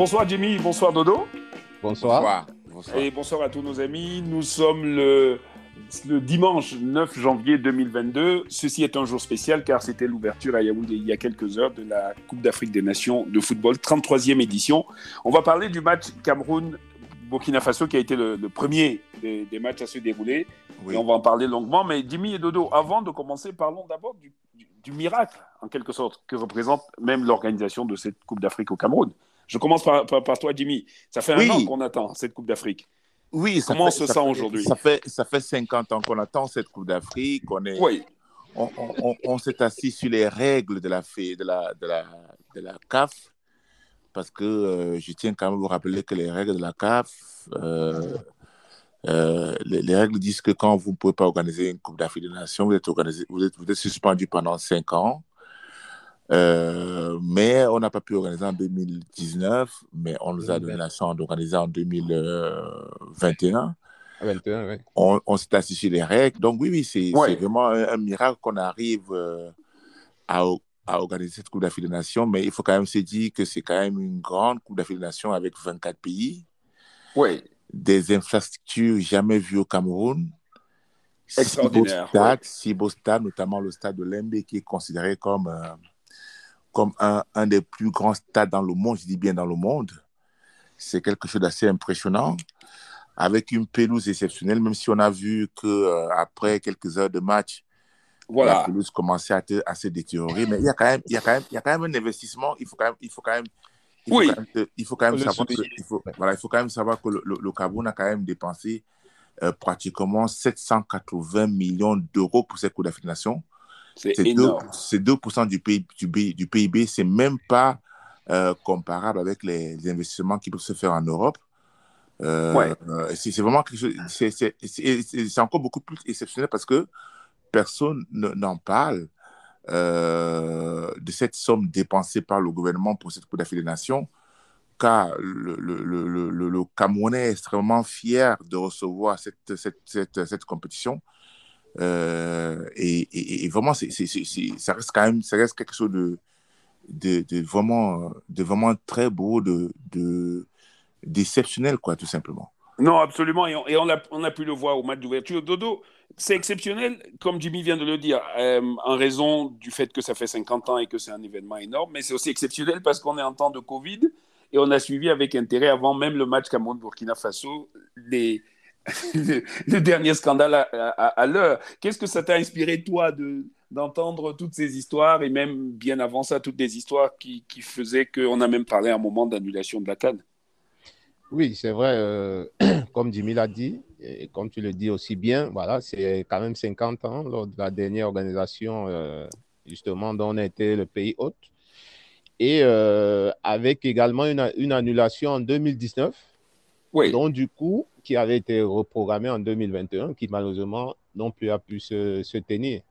Bonsoir Jimmy, bonsoir Dodo. Bonsoir. Et bonsoir à tous nos amis. Nous sommes le, le dimanche 9 janvier 2022. Ceci est un jour spécial car c'était l'ouverture à Yaoundé il y a quelques heures de la Coupe d'Afrique des Nations de football, 33e édition. On va parler du match Cameroun-Burkina Faso qui a été le, premier des, matchs à se dérouler. Et on va en parler longuement. Mais Jimmy et Dodo, avant de commencer, parlons d'abord du, du miracle, en quelque sorte, que représente même l'organisation de cette Coupe d'Afrique au Cameroun. Je commence par, toi, Jimmy. Ça fait un an qu'on attend cette Coupe d'Afrique. Oui, Comment on se sent aujourd'hui ça fait, ça fait 50 ans qu'on attend cette Coupe d'Afrique. On, est, oui. on, s'est assis sur les règles de la, de la, de la, de la CAF parce que euh, je tiens quand même à vous rappeler que les règles de la CAF, euh, euh, les, règles disent que quand vous ne pouvez pas organiser une Coupe d'Afrique des Nations, vous êtes, organisé, vous, êtes, vous êtes suspendu pendant 5 ans. Euh, mais on n'a pas pu organiser en 2019, mais on nous a donné la chance d'organiser en 2021. 21, oui. On, on s'est assis sur les règles. Donc, oui, oui, c'est vraiment un, miracle qu'on arrive euh, à, à, organiser cette Coupe d'Afrique des Nations. Mais il faut quand même se dire que c'est quand même une grande Coupe d'Afrique des Nations avec 24 pays. Oui. Des infrastructures jamais vues au Cameroun. Extraordinaire. Si beau stade, notamment le stade de Lembe, qui est considéré comme. Euh, comme un, un, des plus grands stades dans le monde, je dis bien dans le monde. C'est quelque chose d'assez impressionnant, avec une pelouse exceptionnelle, même si on a vu que euh, après quelques heures de match, voilà. la pelouse commençait à, à, se détériorer. Mais il y a quand même, il y a quand même, il y a quand même un investissement. Il faut quand même, il faut quand même, il faut oui. quand même, il faut quand même savoir que, il faut, voilà, il faut quand même savoir que le, le, le Cameroun a quand même dépensé euh, pratiquement 780 millions d'euros pour cette Coupe d'Afrique c'est 2%, 2 du, PIB, du, du PIB. C'est même pas euh, comparable avec les, investissements qui peuvent se faire en Europe. Euh, ouais. c'est vraiment. C'est encore beaucoup plus exceptionnel parce que personne n'en parle euh, de cette somme dépensée par le gouvernement pour cette Coupe d'Afrique des Nations, car le, le, le, le, Camerounais est extrêmement fier de recevoir cette, cette, cette, cette compétition. Euh, et, vraiment, ça reste quand même ça reste quelque chose de, vraiment, de vraiment très beau, de, de, d'exceptionnel, quoi, tout simplement. Non, absolument. Et on, a, pu le voir au match d'ouverture. Dodo, c'est exceptionnel, comme Jimmy vient de le dire, euh, en raison du fait que ça fait 50 ans et que c'est un événement énorme. Mais c'est aussi exceptionnel parce qu'on est en temps de Covid et on a suivi avec intérêt, avant même le match Cameroun-Burkina Faso, les, le, dernier scandale à, l'heure. Qu'est-ce que ça t'a inspiré, toi, de, d'entendre toutes ces histoires et même bien avant ça, toutes des histoires qui, qui faisaient qu'on a même parlé à un moment d'annulation de la Cannes Oui, c'est vrai, euh, comme Jimmy l'a dit, et comme tu le dis aussi bien, voilà, c'est quand même 50 ans lors de la dernière organisation, euh, justement, dont on été le pays hôte. Et euh, avec également une, une annulation en 2019 oui. Donc, du coup, qui avait été reprogrammé en 2021, qui malheureusement non plus a pu se, se tenir.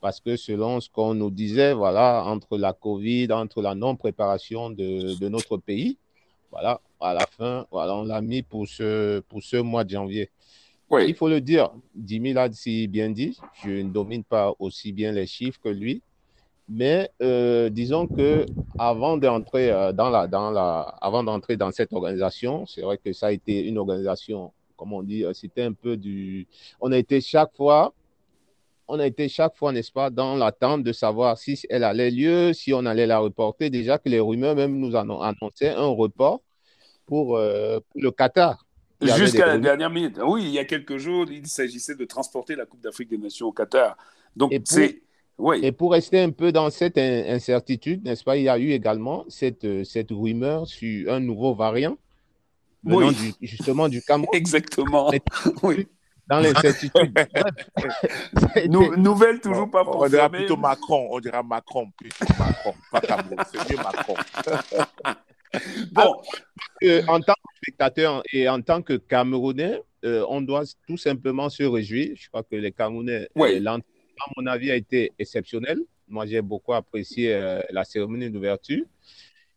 Parce que selon ce qu'on nous disait, voilà, entre la Covid, entre la non-préparation de, de, notre pays, voilà, à la fin, voilà, on l'a mis pour ce, pour ce mois de janvier. Oui. Il faut le dire, Jimmy l'a si bien dit, je ne domine pas aussi bien les chiffres que lui, mais euh, disons que avant d'entrer euh, dans la, dans la, avant d'entrer dans cette organisation, c'est vrai que ça a été une organisation, comme on dit, euh, c'était un peu du, on a été chaque fois, on a été chaque fois, n'est-ce pas, dans l'attente de savoir si elle allait lieu, si on allait la reporter. Déjà que les rumeurs même nous annonçaient un report pour, pour le Qatar. Jusqu'à la dernière minute. Oui, il y a quelques jours, il s'agissait de transporter la Coupe d'Afrique des Nations au Qatar. Donc, c'est oui. Et pour rester un peu dans cette incertitude, n'est-ce pas, il y a eu également cette, cette rumeur sur un nouveau variant venant oui. du, justement du Cameroun. Exactement. Oui. Dans l'incertitude. nou nouvelle toujours pas On dira plutôt Macron, on dira Macron, plutôt Macron, pas Cameroun, c'est mieux Macron. bon. Euh, en tant que spectateur et en tant que Camerounais, euh, on doit tout simplement se réjouir. Je crois que les Camerounais, oui. euh, à mon avis, a été exceptionnel. Moi, j'ai beaucoup apprécié euh, la cérémonie d'ouverture.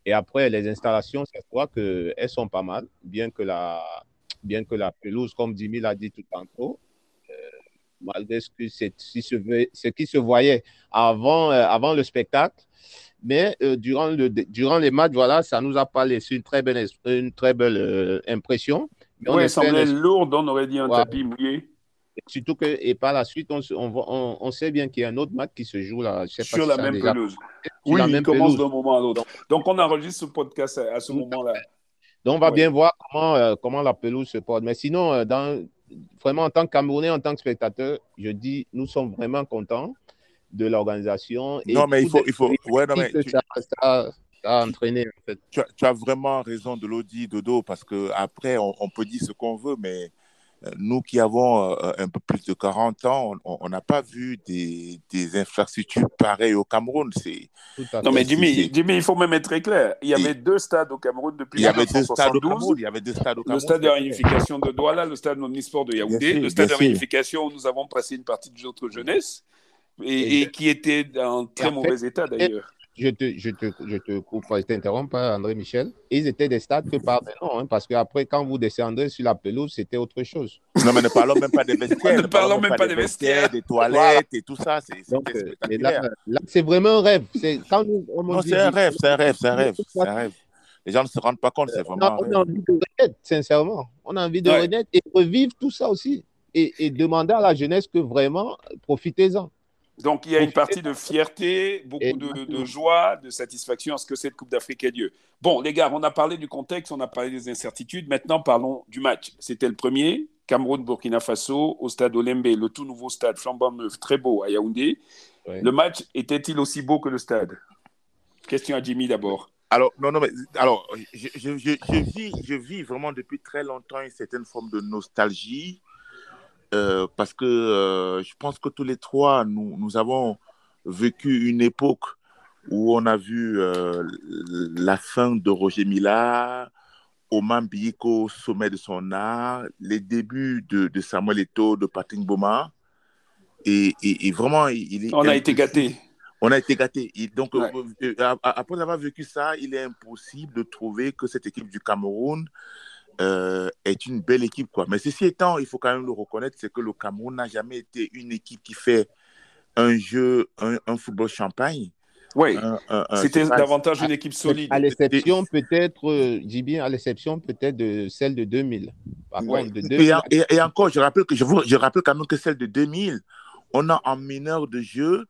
Et après, les installations, je crois qu'elles sont pas mal, bien que la, bien que la pelouse, comme Jimmy l'a dit tout tantôt, euh, malgré ce, que ce, qui se voyait avant, euh, avant le spectacle, Mais durant, le, durant les matchs, voilà, ça nous a pas laissé une très belle, une très belle impression. Mais ouais, semblait lourde, on aurait dit un tapis mouillé. Surtout que, et par la suite, on, on, on sait bien qu'il y a un autre match qui se joue là. sur la même pelouse. oui, il commence d'un moment à l'autre. Donc, on enregistre ce podcast à, ce moment-là. Donc, on va bien voir comment, euh, comment la pelouse se porte. Mais sinon, euh, dans, vraiment, en tant que Camerounais, en tant que spectateur, je dis, nous sommes vraiment contents de l'organisation. Non, mais il faut. Il faut ouais, non, mais ça, ça, a entraîné, en fait. Tu as, tu as, vraiment raison de l'audit, Dodo, parce qu'après, on, on peut dire ce qu'on veut, mais nous qui avons euh, un peu plus de 40 ans, on n'a pas vu des, des, infrastructures pareilles au Cameroun. Non, mais Jimmy, Jimmy, il faut même être très clair. Il y avait deux stades au Cameroun depuis 1972. Il y avait deux stades au Cameroun. Le stade de réunification de Douala, le stade omnisport de Yaoundé, le stade de réunification où nous avons passé une partie de notre jeunesse et, et qui était en très mauvais état d'ailleurs je te, je te, je te coupe, je t'interromps pas, André Michel. Ils étaient des stades que par maintenant, hein, parce qu'après, quand vous descendrez sur la pelouse, c'était autre chose. Non, mais ne parlons même pas des vestiaires. ne parlons même pas des vestiaires, des toilettes et tout ça. C'est euh, là, c'est vraiment un rêve. C'est quand nous, non, c'est un rêve, c'est un rêve, c'est un rêve, un rêve. Les gens ne se rendent pas compte, c'est vraiment. on a envie de renaître, sincèrement. On a envie de renaître et revivre tout ça aussi. Et, et demander à la jeunesse que vraiment, profitez-en. Donc il y a une partie de fierté, beaucoup de, joie, de satisfaction à ce que cette Coupe d'Afrique ait lieu. Bon, les gars, on a parlé du contexte, on a parlé des incertitudes. Maintenant, parlons du match. C'était le premier, Cameroun-Burkina Faso, au stade Olembe, le tout nouveau stade flambant neuf, très beau à Yaoundé. Le match était-il aussi beau que le stade? Question à Jimmy d'abord. Alors, non, non, mais alors, je, je, vis, je vis vraiment depuis très longtemps une certaine forme de nostalgie euh, parce que euh, je pense que tous les trois, nous, nous, avons vécu une époque où on a vu euh, la fin de Roger Mila, Oman Biyiko au sommet de son art, les débuts de, de Samuel Eto'o, de Patrick Boma. Et, et, vraiment, il On a été gâtés. On a été gâtés. donc, après avoir vécu ça, il est impossible de trouver que cette équipe du Cameroun euh, est une belle équipe. Quoi. Mais ceci étant, il faut quand même le reconnaître, c'est que le Cameroun n'a jamais été une équipe qui fait un jeu, un, football champagne. Oui, c'était davantage une équipe solide. À, l'exception peut-être, euh, dis bien, à l'exception peut-être de celle de 2000. Par contre, de 2000. Et, encore, je rappelle, que, je, vous, je rappelle quand même que celle de 2000, on a en mineur de jeu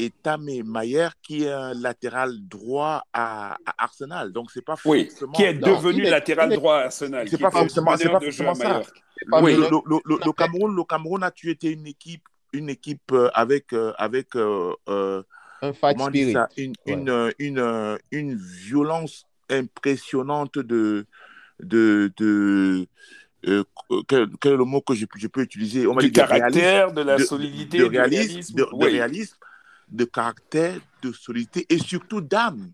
et Tamé Mayer qui est un latéral droit à, Arsenal. Donc, c'est pas oui, qui est devenu latéral droit à Arsenal. C'est pas forcément, pas forcément ça. Oui, le, le, le, Cameroun, le Cameroun a tué une équipe, une équipe euh, avec, euh, avec euh, un fight spirit. Ça, une, une, une, une, violence impressionnante de, de, de quel, quel, est le mot que je, je peux utiliser On Du caractère, de, la solidité, de, réalisme, de, réalisme de caractère, de solidité et surtout d'âme.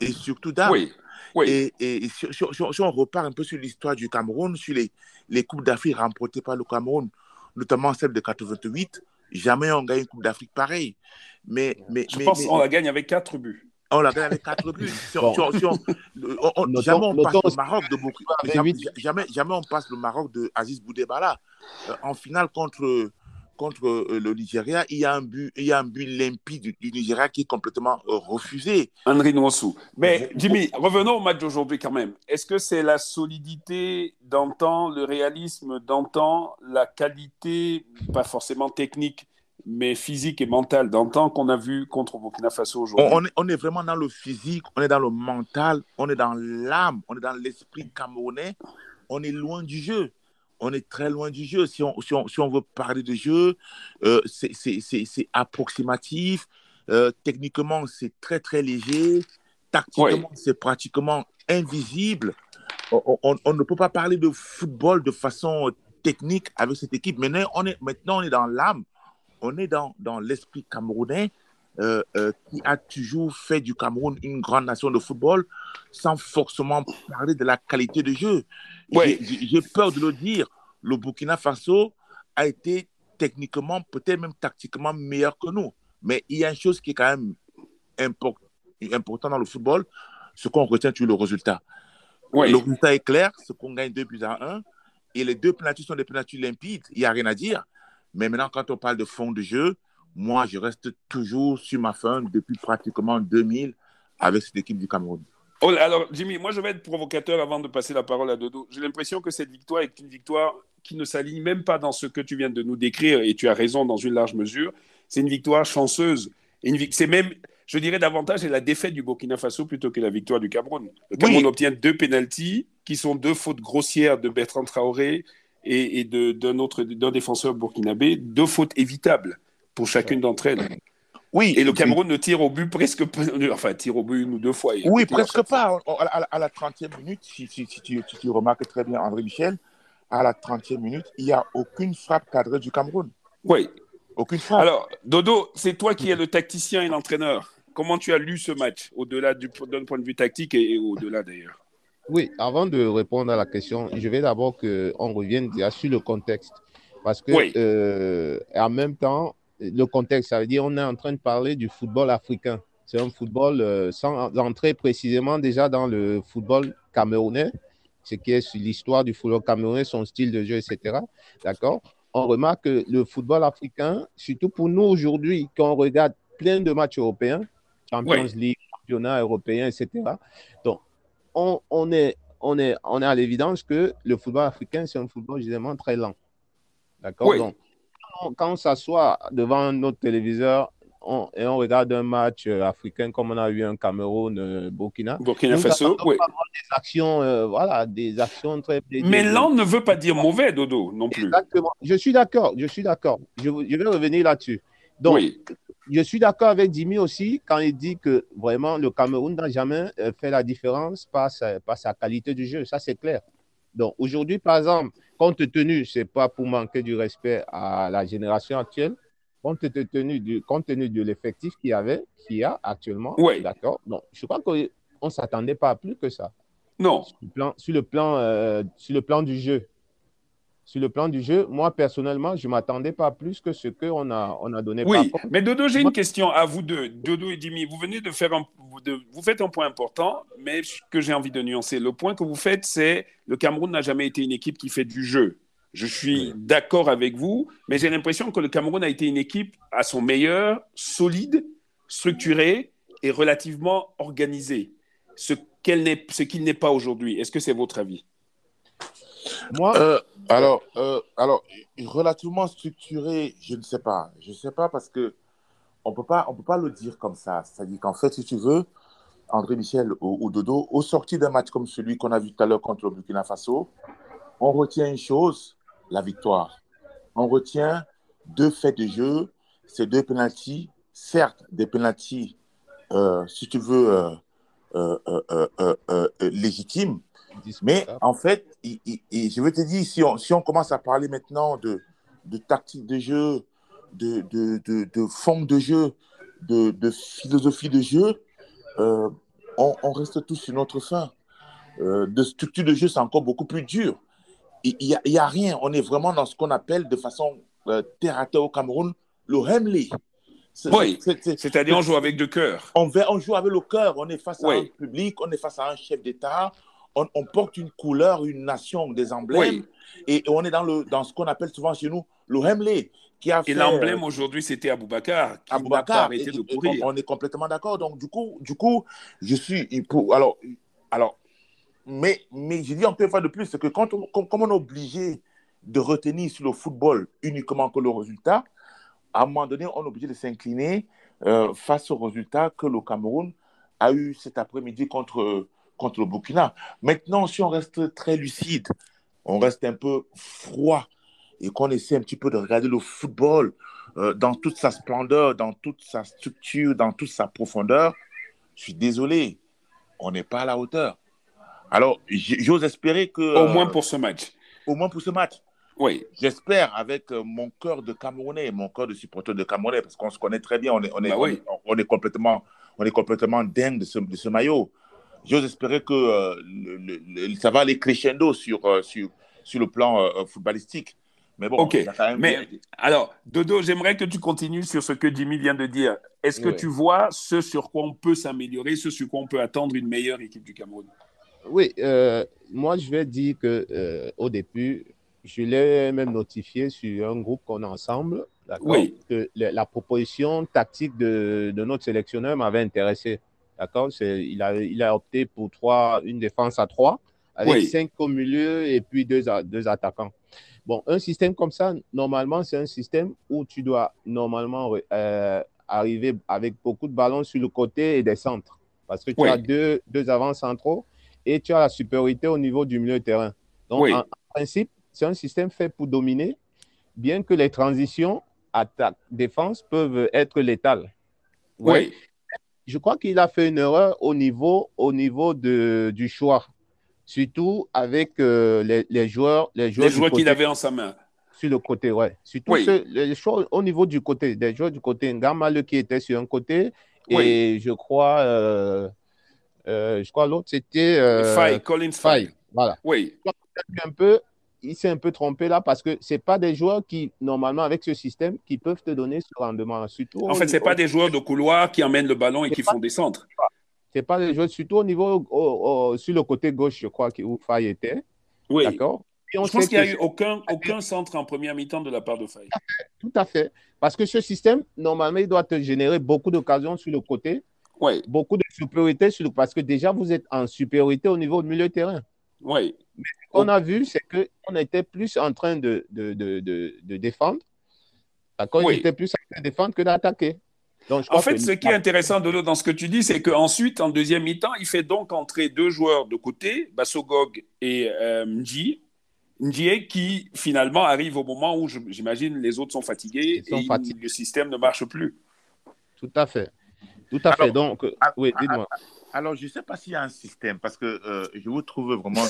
Et surtout d'âme. Oui. Oui. Et, et si, on repart un peu sur l'histoire du Cameroun, sur les, les Coupes d'Afrique remportées par le Cameroun, notamment celle de 88, jamais on gagne une Coupe d'Afrique pareille. Mais, mais, Je pense qu'on la gagne avec quatre buts. On la gagne avec quatre buts. jamais on passe le Maroc de beaucoup. Jamais, jamais, on passe le Maroc de Aziz Boudébala euh, en finale contre contre euh, le Nigeria, il y a un but, il y a un but limpide du, Nigeria qui est complètement euh, refusé. Henri Nwosou. Mais Jimmy, revenons au match d'aujourd'hui quand même. Est-ce que c'est la solidité d'antan, le réalisme d'antan, la qualité, pas forcément technique, mais physique et mentale d'antan qu'on a vu contre Burkina Faso aujourd'hui? On, est, on est vraiment dans le physique, on est dans le mental, on est dans l'âme, on est dans l'esprit camerounais, on est loin du jeu on est très loin du jeu. Si on, si on, veut parler de jeu, euh, c'est approximatif. Euh, techniquement, c'est très, très léger. Tactiquement, c'est pratiquement invisible. On, ne peut pas parler de football de façon technique avec cette équipe. Maintenant, on est, maintenant, on est dans l'âme. On est dans, dans l'esprit camerounais. Euh, qui a toujours fait du Cameroun une grande nation de football sans forcément parler de la qualité de jeu. J'ai peur de le dire, le Burkina Faso a été techniquement, peut-être même tactiquement meilleur que nous. Mais il y a une chose qui est quand même importante dans le football, ce qu'on retient sur le résultat. Le résultat est clair, ce qu'on gagne 2 buts à 1, et les deux pénaltys sont des pénaltys limpides, il n'y a rien à dire. Mais maintenant, quand on parle de fond de jeu, moi, je reste toujours sur ma fin depuis pratiquement 2000 avec cette équipe du Cameroun. Oh, alors, Jimmy, moi je vais être provocateur avant de passer la parole à Dodo. J'ai l'impression que cette victoire est une victoire qui ne s'aligne même pas dans ce que tu viens de nous décrire, et tu as raison dans une large mesure. C'est une victoire chanceuse. C'est même, je dirais davantage, la défaite du Burkina Faso plutôt que la victoire du Cameroun. Le Cameroun obtient deux pénalties qui sont deux fautes grossières de Bertrand Traoré et, d'un autre d'un défenseur burkinabé, deux fautes évitables pour chacune d'entre elles. Oui. Et le Cameroun ne tire au but presque enfin tire au but une ou deux fois. Oui, presque pas. À, la 30e minute, si, tu, remarques très bien André Michel, à la 30e minute, il n'y a aucune frappe cadrée du Cameroun. Oui. Aucune frappe. Alors, Dodo, c'est toi qui es le tacticien et l'entraîneur. Comment tu as lu ce match, au-delà d'un point de vue tactique et au-delà d'ailleurs? Oui, avant de répondre à la question, je vais d'abord qu'on revienne sur le contexte. Parce que, euh, en même temps, le contexte, ça veut dire qu'on est en train de parler du football africain. C'est un football euh, sans entrer précisément déjà dans le football camerounais, ce qui est l'histoire du football camerounais, son style de jeu, etc. D'accord? On remarque que le football africain, surtout pour nous aujourd'hui, quand on regarde plein de matchs européens, Champions League, championnat européen, etc. Donc, on, est, on, est, on est à l'évidence que le football africain, c'est un football justement très lent. D'accord? Donc, quand on s'assoit devant notre téléviseur et on regarde un match euh, africain comme on a eu un Cameroun-Burkina, euh, Burkina Faso, oui. Des actions, euh, voilà, des actions très. Mais lent ne veut pas dire mauvais, Dodo, non plus. Exactement. Je suis d'accord, je suis d'accord. Je, je, vais revenir là-dessus. Donc, oui je suis d'accord avec Jimmy aussi quand il dit que vraiment le Cameroun n'a jamais fait la différence par sa, sa qualité du jeu. Ça, c'est clair. Donc aujourd'hui, par exemple, compte tenu, ce n'est pas pour manquer du respect à la génération actuelle, compte tenu, du, compte tenu de l'effectif qu'il y avait, qu'il y a actuellement, oui. d'accord? Donc, je crois qu'on ne s'attendait pas à plus que ça. Non. Sur le plan, sur le plan, euh, sur le plan du jeu sur le plan du jeu, moi personnellement, je ne m'attendais pas plus que ce qu'on a, on a donné. Oui, mais Dodo, j'ai une question à vous deux. Dodo et Dimi, vous venez de faire un, vous faites un point important, mais que j'ai envie de nuancer. Le point que vous faites, c'est le Cameroun n'a jamais été une équipe qui fait du jeu. Je suis d'accord avec vous, mais j'ai l'impression que le Cameroun a été une équipe à son meilleur, solide, structurée et relativement organisée. Ce qu'il n'est pas aujourd'hui. Est-ce que c'est votre avis? Moi euh, alors, euh, alors, relativement structuré, je ne sais pas. Je ne sais pas parce que on peut pas, peut pas le dire comme ça. C'est-à-dire qu'en fait, si tu veux, André Michel ou, Dodo, au sorti d'un match comme celui qu'on a vu tout à l'heure contre le Burkina Faso, on retient une chose, la victoire. On retient deux faits de jeu, ces deux penalties, certes des penalties, euh, si tu veux, légitimes, mais en fait, je veux te dire, si on, si on commence à parler maintenant de, de tactique de jeu, de, de, de, de forme de jeu, de, de philosophie de jeu, euh, on, on, reste tous sur notre fin. Euh, de structure de jeu, c'est encore beaucoup plus dur. Il n'y a, y a, rien. On est vraiment dans ce qu'on appelle de façon euh, terre à terre au Cameroun, le Hemley. Oui, c'est-à-dire on joue avec le cœur. On, on joue avec le cœur. On est face à un public, on est face à un chef d'État, on, porte une couleur, une nation, des emblèmes. Et on est dans, le, dans ce qu'on appelle souvent chez nous le Hemley. Qui a et l'emblème euh, aujourd'hui, c'était Aboubacar. Aboubacar. Arrêté de courir. On, est complètement d'accord. Donc, du coup, du coup, je suis. Alors, alors, mais, mais je dis encore une fois de plus, c'est que quand on, comme, on est obligé de retenir sur le football uniquement que le résultat, à un moment donné, on est obligé de s'incliner euh, face au résultat que le Cameroun a eu cet après-midi contre, contre le Burkina. Maintenant, si on reste très lucide, on reste un peu froid et qu'on essaie un petit peu de regarder le football euh, dans toute sa splendeur, dans toute sa structure, dans toute sa profondeur, je suis désolé, on n'est pas à la hauteur. Alors, j'ose espérer que... Au moins pour ce match. Au moins pour ce match. Oui. J'espère avec euh, mon cœur de Camerounais, mon cœur de supporter de Camerounais, parce qu'on se connaît très bien, on est, on est, bah on, est complètement, on est complètement dingue de ce, de ce maillot j'ose espérer que euh, ça va aller crescendo sur, euh, sur, sur le plan euh, footballistique. Mais bon, ok. Mais alors, Dodo, j'aimerais que tu continues sur ce que Jimmy vient de dire. Est-ce que tu vois ce sur quoi on peut s'améliorer, ce sur quoi on peut attendre une meilleure équipe du Cameroun? Oui, moi je vais dire que au début, je l'ai même notifié sur un groupe qu'on a ensemble. Oui. Que la, proposition tactique de, de notre sélectionneur m'avait intéressé. D'accord? Il a, il a opté pour trois, une défense à trois, avec cinq au milieu et puis deux, deux attaquants. Bon, un système comme ça, normalement, c'est un système où tu dois normalement euh, arriver avec beaucoup de ballons sur le côté et des centres. Parce que tu as deux, deux avants centraux et tu as la supériorité au niveau du milieu de terrain. Donc, en, principe, c'est un système fait pour dominer, bien que les transitions attaque-défense peuvent être létales. Oui. Je crois qu'il a fait une erreur au niveau, au niveau de, du choix, surtout avec euh, les, les, joueurs. Les joueurs, joueurs qu'il avait en sa main. Sur le côté, ouais. Surtout les choix au niveau du côté, des joueurs du côté. Ngamal qui était sur un côté, et je crois. Euh, euh, je crois l'autre, c'était. Collins Faye. Voilà. Oui. Un peu, il s'est un peu trompé là parce que ce pas des joueurs qui, normalement, avec ce système, qui peuvent te donner ce rendement. Surtout en fait, ce pas des joueurs de couloir qui emmènent le ballon et qui font des centres. Ce pas des joueurs, surtout au niveau, sur le côté gauche, je crois, où Faye était. Oui. D'accord. Je pense qu'il n'y a eu aucun, aucun centre en première mi-temps de la part de Faye. Tout à fait. Parce que ce système, normalement, il doit te générer beaucoup d'occasions sur le côté oui. Beaucoup de supériorité sur, parce que déjà vous êtes en supériorité au niveau du milieu de terrain. Oui. Mais ce qu'on a vu, c'est qu'on était plus en train de, de, de, de, défendre. D'accord oui. était plus en train de défendre que d'attaquer. en fait, ce qui est intéressant de dans ce que tu dis, c'est qu'ensuite, en deuxième mi-temps, il fait donc entrer deux joueurs de côté, Bassogog et euh, Mji, qui finalement arrive au moment où j'imagine les autres sont fatigués et le système ne marche plus. Tout à fait. Tout à fait. Donc, oui, dis-moi. Alors, je ne sais pas s'il y a un système, parce que euh, je vous trouve vraiment.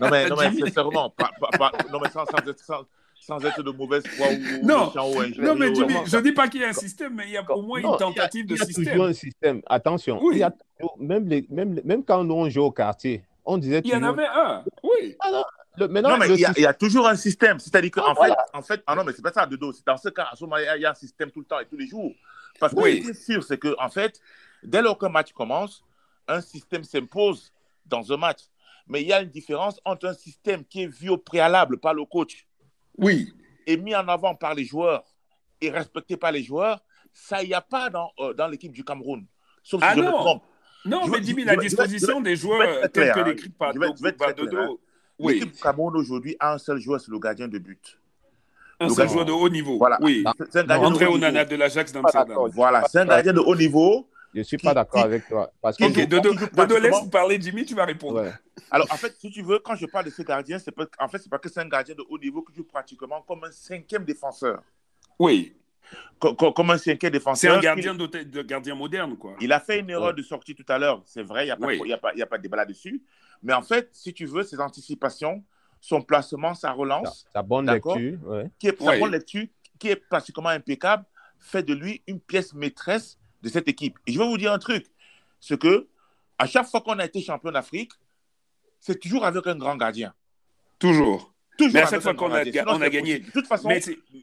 non, mais, non, mais sincèrement, pas, pas, non, mais sans, sans, être, sans, être, de mauvaise foi ou, non. ou Non, mais Jimmy, je ne dis pas qu'il y a un système, mais il y a au moins une tentative de système. Il y a toujours un système. Attention, oui. il y a, même, les, même, même quand nous on joue au quartier, on disait. Il y en avait un, oui. Alors, le, non, mais il y, a, il y, a toujours un système. C'est-à-dire qu'en ah, fait, en fait, ah non, mais c'est pas ça, de dos. Dans ce cas, à ce moment, il y a un système tout le temps et tous les jours. Parce que oui. ce qui est sûr, c'est que en fait, dès lors qu'un match commence, un système s'impose dans un match. Mais il y a une différence entre un système qui est vu au préalable par le coach. Oui. Et mis en avant par les joueurs et respecté par les joueurs, ça, il n'y a pas dans, euh, dans l'équipe du Cameroun. Sauf si ah je non. me trompe. Non, je mais la disposition des joueurs telle que décrite par Dodo. Oui. L'équipe du Cameroun aujourd'hui a un seul joueur, c'est le gardien de but. Un seul joueur de haut niveau. Voilà. Oui. André Onana de l'Ajax d'Amsterdam. Voilà, c'est un gardien de haut niveau. Je ne suis pas d'accord avec toi. Parce que ok, Dodo, Dodo laisse parler, Jimmy, tu vas répondre. Ouais. Alors, en fait, si tu veux, quand je parle de ce gardien, c'est pas, en fait, c'est pas que c'est un gardien de haut niveau que joue pratiquement comme un cinquième défenseur. Oui. Comme, comme un cinquième défenseur. C'est un gardien de, de, gardien moderne, quoi. Il a fait une erreur de sortie tout à l'heure, c'est vrai, il n'y a, a, pas, a pas de débat là-dessus. Mais en fait, si tu veux, ses anticipations, son placement, sa relance. Sa, bonne lecture. Qui est, Sa bonne lecture, qui est pratiquement impeccable, fait de lui une pièce maîtresse de cette équipe. Et je vais vous dire un truc c'est que à chaque fois qu'on a été champion d'Afrique, c'est toujours avec un grand gardien. Toujours. Toujours mais à chaque fois qu'on a, on a gagné. De toute façon,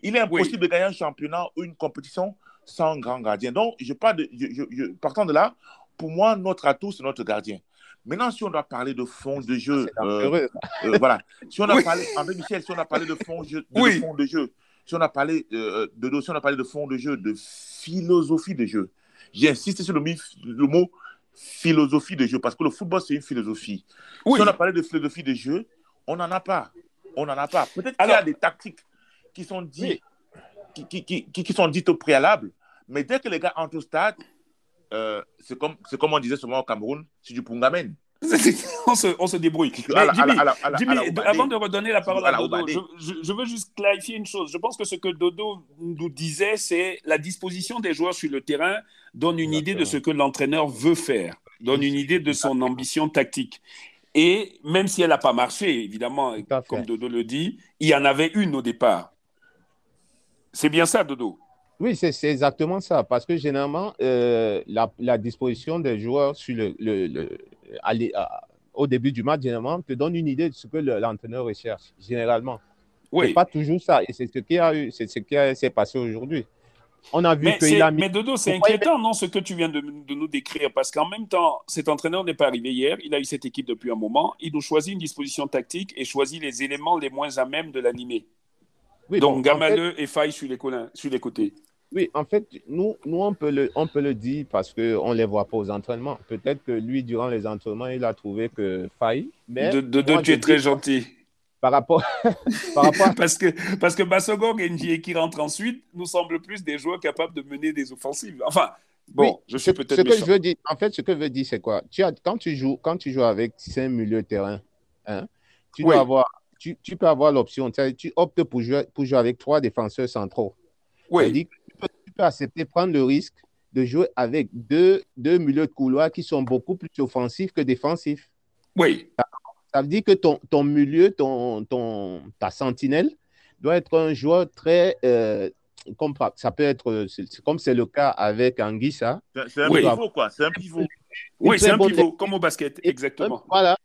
il est impossible de gagner un championnat ou une compétition sans un grand gardien. Donc, je parle de, je, partant de là, pour moi, notre atout, c'est notre gardien. Maintenant, si on doit parler de fond de jeu, euh, euh, voilà. Si on a parlé, André Michel, si on a parlé de fond, de, fond de jeu, si on a parlé euh, de, si on a parlé de fond de jeu, de philosophie de jeu, j'ai insisté sur le, le, mot philosophie de jeu parce que le football c'est une philosophie. Si on a parlé de philosophie de jeu, on n'en a pas. On n'en a pas. Peut-être qu'il y a des tactiques qui sont dites, qui, qui, qui, qui, sont dites au préalable, mais dès que les gars entrent au stade, euh, c'est comme, comme on disait souvent au Cameroun, c'est du pungamen. on, se, on se débrouille. Jimmy, avant de redonner la parole à, Dodo, je, je, veux juste clarifier une chose. Je pense que ce que Dodo nous disait, c'est la disposition des joueurs sur le terrain donne une idée de ce que l'entraîneur veut faire, donne une idée de son ambition tactique. Et même si elle n'a pas marché, évidemment, comme Dodo le dit, il y en avait une au départ. C'est bien ça, Dodo? Oui, c'est exactement ça. Parce que généralement, euh, la, disposition des joueurs sur le, le, au début du match, généralement, te donne une idée de ce que l'entraîneur recherche, généralement. Oui. pas toujours ça. Et c'est ce qui a eu, c'est ce qui s'est passé aujourd'hui. On a vu qu'il a mis... Mais Dodo, c'est inquiétant, non, ce que tu viens de, de nous décrire, parce qu'en même temps, cet entraîneur n'est pas arrivé hier, il a eu cette équipe depuis un moment, il nous choisit une disposition tactique et choisit les éléments les moins à même de l'animer. Oui, Donc, bon, et Faille sur les, sur les côtés. Oui, en fait, nous, nous on, peut le, on peut le dire parce qu'on ne les voit pas aux entraînements. Peut-être que lui, durant les entraînements, il a trouvé que faille. Mais de, de, tu es très gentil. Par rapport, par rapport parce que parce que Basogo et qui rentrent ensuite nous semblent plus des joueurs capables de mener des offensives. Enfin, bon, je suis peut-être ce que je veux dire. En fait, ce que je veux dire, c'est quoi? Tu as, quand tu joues quand tu joues avec cinq milieux de terrain, hein, tu dois avoir tu, tu, peux avoir l'option. Tu optes pour jouer, pour jouer avec trois défenseurs centraux. Oui accepter, prendre le risque de jouer avec deux, deux milieux de couloir qui sont beaucoup plus offensifs que défensifs. Oui. Ça, veut dire que ton, ton milieu, ton, ton, ta sentinelle, doit être un joueur très. Euh, comme, ça peut être, comme c'est le cas avec Anguissa. C'est un pivot, quoi. C'est un pivot. Oui, c'est un pivot, comme au basket, exactement. Voilà.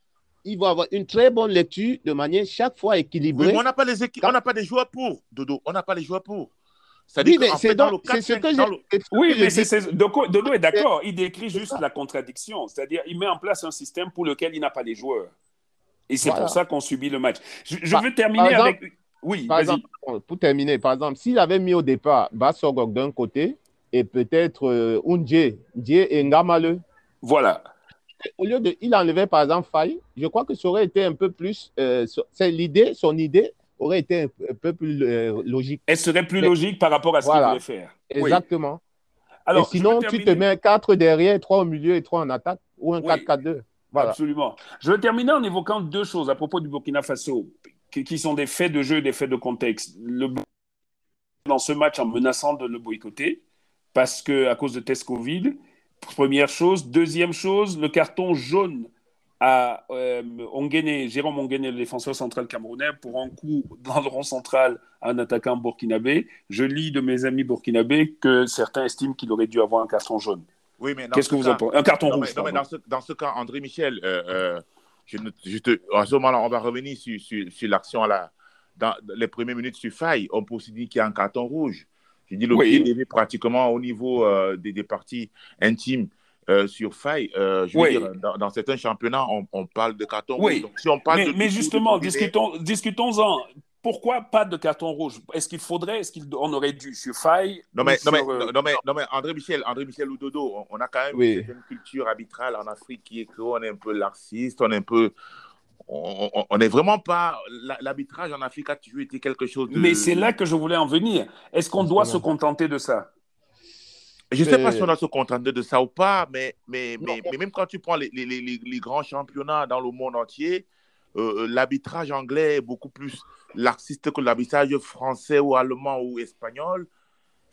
Il va avoir une très bonne lecture de manière chaque fois équilibrée. on n'a pas, les on n'a pas des joueurs pour, Dodo. On n'a pas les joueurs pour. Oui, mais c'est ce que j'ai. Oui, mais c'est Dodo est d'accord. Il décrit juste la contradiction. C'est-à-dire, il met en place un système pour lequel il n'a pas les joueurs. Et c'est pour ça qu'on subit le match. Je, veux terminer avec. Oui, par exemple, pour terminer, par exemple, s'il avait mis au départ Bassogok d'un côté et peut-être euh, Undje, et Ngamale. Voilà. Au lieu de. Il enlevait par exemple Faye, je crois que ça aurait été un peu plus. Euh, c'est l'idée, son idée, aurait été un, peu plus euh, logique. Elle serait plus logique par rapport à ce qu'il voulait faire. Exactement. Alors, sinon, tu te mets 4 derrière, 3 au milieu et 3 en attaque, ou un 4-4-2. Voilà. Absolument. Je vais terminer en évoquant deux choses à propos du Burkina Faso, qui, sont des faits de jeu, des faits de contexte. Le dans ce match en menaçant de le boycotter, parce que à cause de test Covid, première chose. Deuxième chose, le carton jaune à euh, Jérôme Ongene, le défenseur central camerounais, pour un coup dans le rond central à un attaquant burkinabé. Je lis de mes amis burkinabés que certains estiment qu'il aurait dû avoir un carton jaune. Oui, mais Qu'est-ce que vous en pensez? Un carton rouge. non, mais dans, ce, cas, André Michel, euh, euh, je, te, à ce moment-là, on va revenir sur, sur, l'action dans les premières minutes sur Faille. On peut aussi dire qu'il y a un carton rouge. J'ai dit le pied est pratiquement au niveau euh, des, des parties intimes euh, sur faille. Euh, je veux dire, dans, certains championnats, on, parle de carton rouge. Donc, si on parle mais, mais justement, discutons, discutons-en. Pourquoi pas de carton rouge? Est-ce qu'il faudrait, est-ce qu'on aurait dû sur faille non mais, non, mais, euh, non, mais, non, mais, André Michel, André Michel ou Dodo, on, a quand même une culture arbitrale en Afrique qui est qu'on est un peu laxiste, on est un peu on n'est vraiment pas. L'arbitrage en Afrique a toujours été quelque chose de. Mais c'est là que je voulais en venir. Est-ce qu'on doit se contenter de ça? Je ne sais pas si on a se contenter de ça ou pas, mais, mais, mais, même quand tu prends les, les, les, grands championnats dans le monde entier, euh, euh, l'arbitrage anglais est beaucoup plus laxiste que l'arbitrage français ou allemand ou espagnol.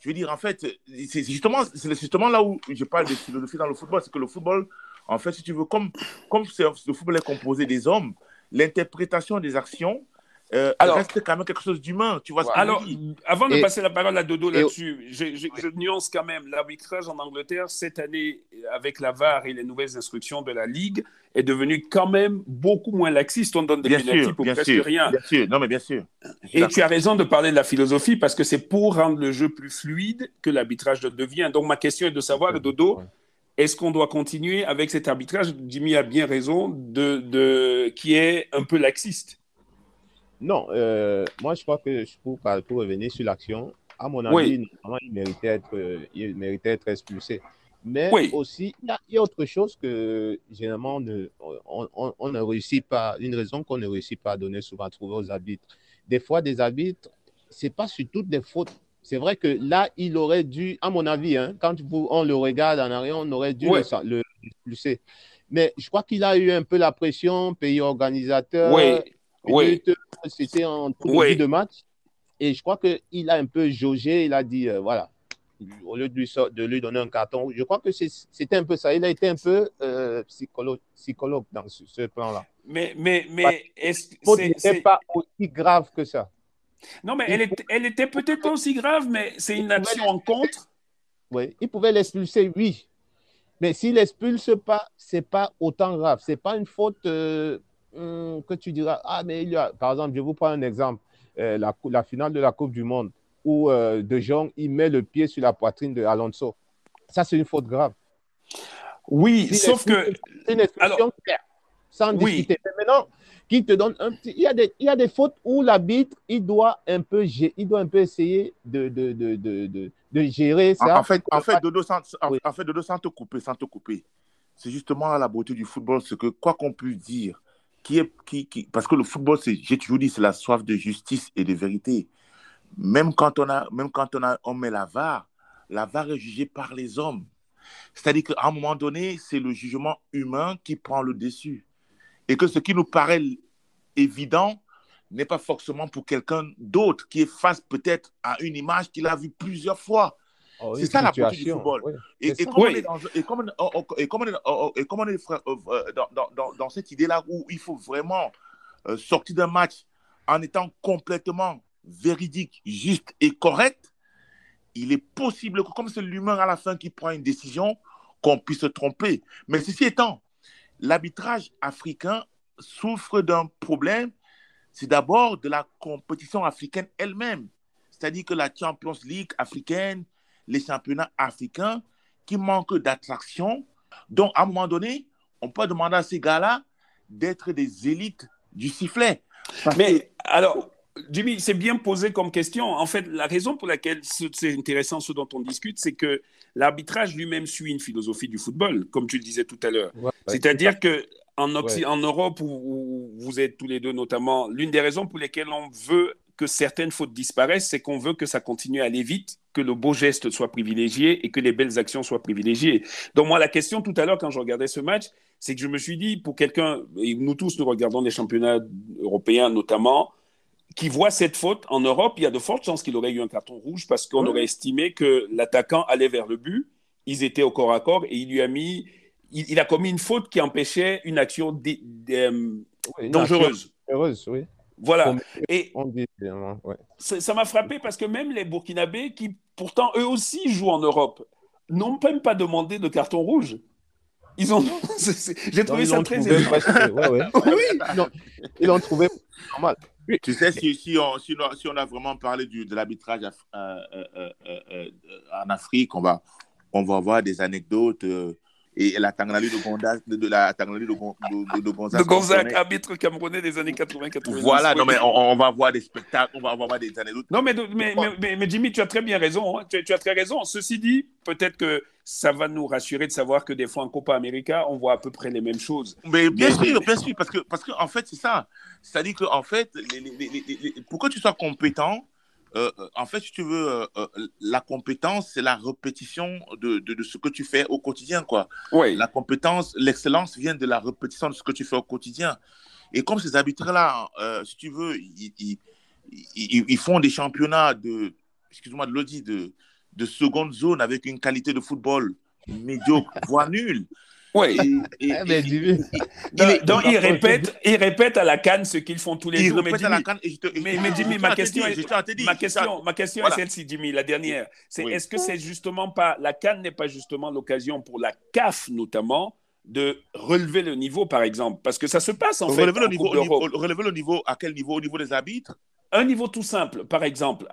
Je veux dire, en fait, c'est justement, justement là où je parle de philosophie dans le football, c'est que le football, en fait, si tu veux, comme, comme le football est composé des hommes, l'interprétation des actions euh, alors, reste quand même quelque chose d'humain, tu vois ce Alors, avant de passer la parole à Dodo là-dessus, je, nuance quand même. L'arbitrage en Angleterre, cette année, avec la VAR et les nouvelles instructions de la Ligue, est devenu quand même beaucoup moins laxiste. On donne des pénalités pour presque rien. Bien sûr, non mais bien sûr. Et tu as raison de parler de la philosophie parce que c'est pour rendre le jeu plus fluide que l'arbitrage devient. Donc ma question est de savoir, Dodo, est-ce qu'on doit continuer avec cet arbitrage? Jimmy a bien raison, de, de, qui est un peu laxiste. Non, euh, moi je crois que pour, pour revenir sur l'action, à mon avis, il méritait être, euh, il méritait être expulsé. Mais aussi, il y, a, autre chose que généralement on, on, ne réussit pas, une raison qu'on ne réussit pas à donner souvent à trouver aux arbitres. Des fois, des arbitres, c'est pas sur toutes des fautes. C'est vrai que là, il aurait dû, à mon avis, hein, quand on le regarde en arrière, on aurait dû le, expulser. Mais je crois qu'il a eu un peu la pression, pays organisateur. Oui oui. C'était en tout début de match. Et je crois qu'il a un peu jaugé. Il a dit, euh, voilà, au lieu de lui, de lui, donner un carton, je crois que c'était un peu ça. Il a été un peu euh, psychologue, psychologue dans ce, plan-là. Mais, mais, mais est-ce c'est pas aussi grave que ça Non, mais elle, elle était peut-être pas aussi grave, mais c'est une action en contre. Oui, il pouvait l'expulser, oui. Mais s'il l'expulse pas, c'est pas autant grave. C'est pas une faute euh, Hmm, que tu diras, ah, mais il y a, par exemple, je vous prends un exemple, euh, la, la, finale de la Coupe du Monde, où euh, De Jong, il met le pied sur la poitrine de Alonso. Ça, c'est une faute grave. Oui, sauf que. C'est une expression claire, sans discuter. Mais maintenant, qui te donne un petit. Il y a des, il y a des fautes où l'arbitre, il doit un peu, il doit un peu essayer de, de, de, de, de gérer ça. En, fait, en fait, Dodo, sans, en, fait, Dodo, sans te couper, sans te couper, c'est justement la beauté du football, ce que quoi qu'on puisse dire, qui est, qui, qui, parce que le football, j'ai toujours dit, c'est la soif de justice et de vérité. Même quand on a, même quand on a, on met la VAR, la VAR est jugée par les hommes. C'est-à-dire qu'à un moment donné, c'est le jugement humain qui prend le dessus. Et que ce qui nous paraît évident n'est pas forcément pour quelqu'un d'autre qui est face peut-être à une image qu'il a vue plusieurs fois. Oh, c'est ça la beauté du football. Et, comme on est dans, cette idée-là où il faut vraiment euh, sortir d'un match en étant complètement véridique, juste et correct, il est possible que comme c'est l'humain à la fin qui prend une décision, qu'on puisse se tromper. Mais ceci étant, l'arbitrage africain souffre d'un problème, c'est d'abord de la compétition africaine elle-même. C'est-à-dire que la Champions League africaine, les championnats africains qui manquent d'attraction. Donc, à un moment donné, on peut demander à ces gars-là d'être des élites du sifflet. Mais alors, Jimmy, c'est bien posé comme question. En fait, la raison pour laquelle c'est intéressant ce dont on discute, c'est que l'arbitrage lui-même suit une philosophie du football, comme tu le disais tout à l'heure. C'est-à-dire que en, en Europe, où, vous êtes tous les deux notamment, l'une des raisons pour lesquelles on veut que certaines fautes disparaissent, c'est qu'on veut que ça continue à aller vite, que le beau geste soit privilégié et que les belles actions soient privilégiées. Donc moi, la question tout à l'heure, quand je regardais ce match, c'est que je me suis dit, pour quelqu'un, et nous tous, nous regardons les championnats européens notamment, qui voit cette faute en Europe, il y a de fortes chances qu'il aurait eu un carton rouge parce qu'on aurait estimé que l'attaquant allait vers le but, ils étaient au corps à corps et il lui a mis, il, a commis une faute qui empêchait une action euh, dangereuse. Dangereuse, oui. Voilà. Et ça m'a frappé parce que même les Burkinabés, qui pourtant eux aussi jouent en Europe, n'ont même pas demandé de carton rouge. Ils ont. J'ai trouvé ça très oui. Ils l'ont trouvé normal. Tu sais, si, si, on, si, on, a vraiment parlé du, de l'arbitrage euh, euh, euh, en Afrique, on va, on va avoir des anecdotes et la Tanganali de Gonzague de, la Tanganali de, de, de, Gonzague. De Gonzague, arbitre camerounais des années 80-90. Voilà, non, mais on, va voir des spectacles, on va, avoir des anecdotes. Non, mais, mais, mais, mais, Jimmy, tu as très bien raison. Hein. Tu, tu, as très raison. Ceci dit, peut-être que ça va nous rassurer de savoir que des fois en Copa América, on voit à peu près les mêmes choses. Mais bien sûr, bien sûr, parce que, parce que en fait, c'est ça. C'est-à-dire qu'en fait, les, les, les, pour que tu sois compétent, euh, euh, en fait, si tu veux, euh, la compétence, c'est la répétition de, de, ce que tu fais au quotidien, quoi. Oui. La compétence, l'excellence vient de la répétition de ce que tu fais au quotidien. Et comme ces arbitres-là, si tu veux, ils, ils, ils, font des championnats de, excuse-moi de de, de seconde zone avec une qualité de football médiocre, voire nulle. Oui. donc, ils répètent, ils répètent à la canne ce qu'ils font tous les jours. Mais, Jimmy, ma question, est, ma question, ma question est celle-ci, Jimmy, la dernière. C'est est-ce que c'est justement pas la canne n'est pas justement l'occasion pour la CAF notamment de relever le niveau, par exemple, parce que ça se passe en relever fait. Le niveau, au niveau, relever le niveau à quel niveau? Au niveau des arbitres? Un niveau tout simple, par exemple,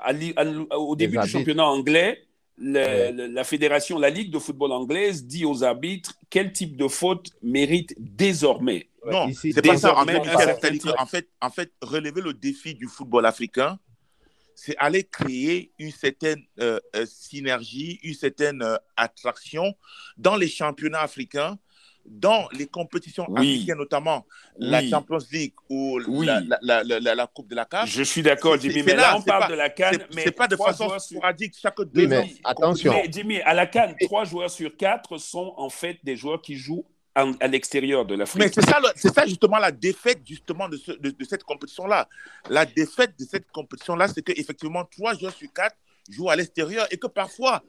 au début du championnat anglais la fédération, la Ligue de football anglaise dit aux arbitres quel type de faute mérite désormais? Non, c'est pas ça. En fait, en, fait, relever le défi du football africain, c'est aller créer une certaine euh, euh, synergie, une certaine euh, attraction dans les championnats africains dans les compétitions africaines, notamment la Champions League ou la, la, la, Coupe de la CAF. Je suis d'accord, Jimmy, mais là, on parle de la Cannes. Ce n'est pas de façon sporadique chaque deux mais Attention. Mais Jimmy, à la Cannes, trois joueurs sur quatre sont en fait des joueurs qui jouent à l'extérieur de l'Afrique. Mais c'est ça, c'est ça justement la défaite justement de, de, cette compétition-là. La défaite de cette compétition-là, c'est qu'effectivement, trois joueurs sur quatre jouent à l'extérieur et que parfois,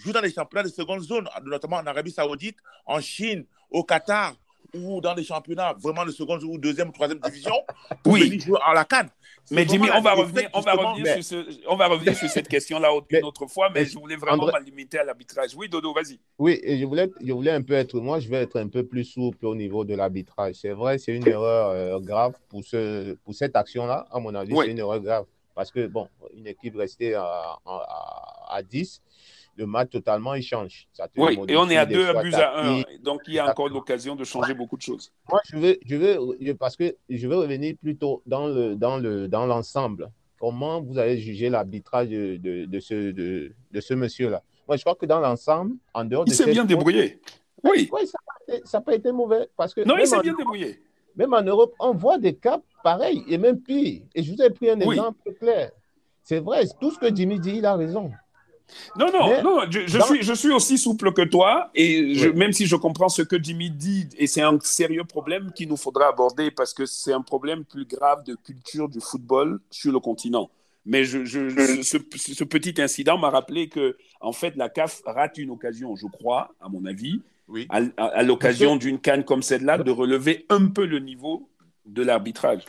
jouent dans les championnats de seconde zone, notamment en Arabie Saoudite, en Chine, au Qatar ou dans les championnats vraiment de seconde ou deuxième ou troisième division pour oui. venir jouer à la canne. Mais Jimmy, on va, revenir, on, va revenir sur ce, on va revenir sur cette question-là une autre fois, mais, je voulais vraiment me limiter à l'arbitrage. Oui, Dodo, vas-y. Oui, et je voulais, je voulais un peu être, moi, je vais être un peu plus souple au niveau de l'arbitrage. C'est vrai, c'est une erreur euh, grave pour, ce, pour cette action-là, à mon avis, c'est une erreur grave. Parce que, bon, une équipe restée à, à, à 10, le match totalement il change. oui, et on est à deux buts à un. Donc il y a encore l'occasion de changer beaucoup de choses. Moi, je veux, je veux, parce que je veux revenir plutôt dans le dans le dans l'ensemble. comment vous allez juger l'arbitrage de, de, ce, de, de ce monsieur-là? Moi, je crois que dans l'ensemble, en dehors de. Il s'est bien débrouillé. Oui. Oui, ça n'a pas, été mauvais. Parce que non, il s'est bien débrouillé. Même en Europe, on voit des cas pareils et même pire. Et je vous ai pris un exemple clair. C'est vrai, tout ce que Jimmy dit, il a raison. Non, non, non, je, suis, je suis aussi souple que toi, et même si je comprends ce que Jimmy dit, et c'est un sérieux problème qu'il nous faudra aborder parce que c'est un problème plus grave de culture du football sur le continent. Mais je, ce, petit incident m'a rappelé que, en fait, la CAF rate une occasion, je crois, à mon avis, oui. à, l'occasion d'une canne comme celle-là, de relever un peu le niveau de l'arbitrage.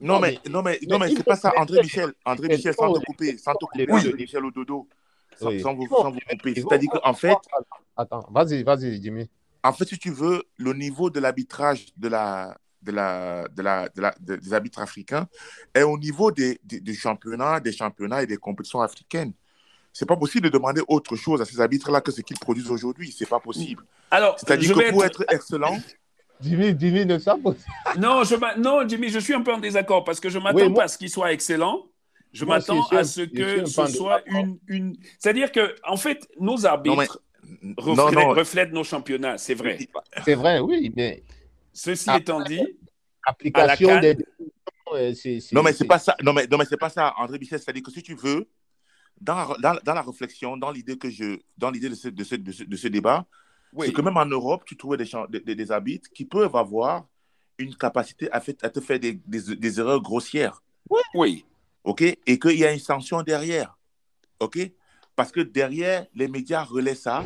Non, mais, non, mais, non, mais c'est pas ça, André Michel. André Michel, sans te couper, sans te couper, Michel au dodo sans, vous, couper. C'est-à-dire qu'en fait. Attends, vas-y, vas-y, Jimmy. En fait, si tu veux, le niveau de l'arbitrage de la, de la, de la, de des arbitres africains est au niveau des, des, championnats, des championnats et des compétitions africaines. C'est pas possible de demander autre chose à ces arbitres-là que ce qu'ils produisent aujourd'hui. C'est pas possible. Alors, c'est-à-dire que pour être, excellent. Jimmy, Jimmy ne pas. non, je non, Jimmy, je suis un peu en désaccord parce que je m'attends pas à ce qu'il soit excellent. Je m'attends à ce que ce soit une, une... C'est-à-dire que, en fait, nos arbitres reflètent, nos championnats, c'est vrai. C'est vrai, oui, mais. Ceci étant dit, application des. Non, mais c'est pas ça. Non, mais, non, mais c'est pas ça, André Bichet. C'est-à-dire que si tu veux, dans, dans, dans la réflexion, dans l'idée que je, dans l'idée de ce, de, ce, de, ce, débat, c'est que même en Europe, tu trouvais des, des, des, arbitres qui peuvent avoir une capacité à, fait, à te faire des, des, erreurs grossières. Oui. oui. OK? Et qu'il y a une sanction derrière. OK? Parce que derrière, les médias relaient ça.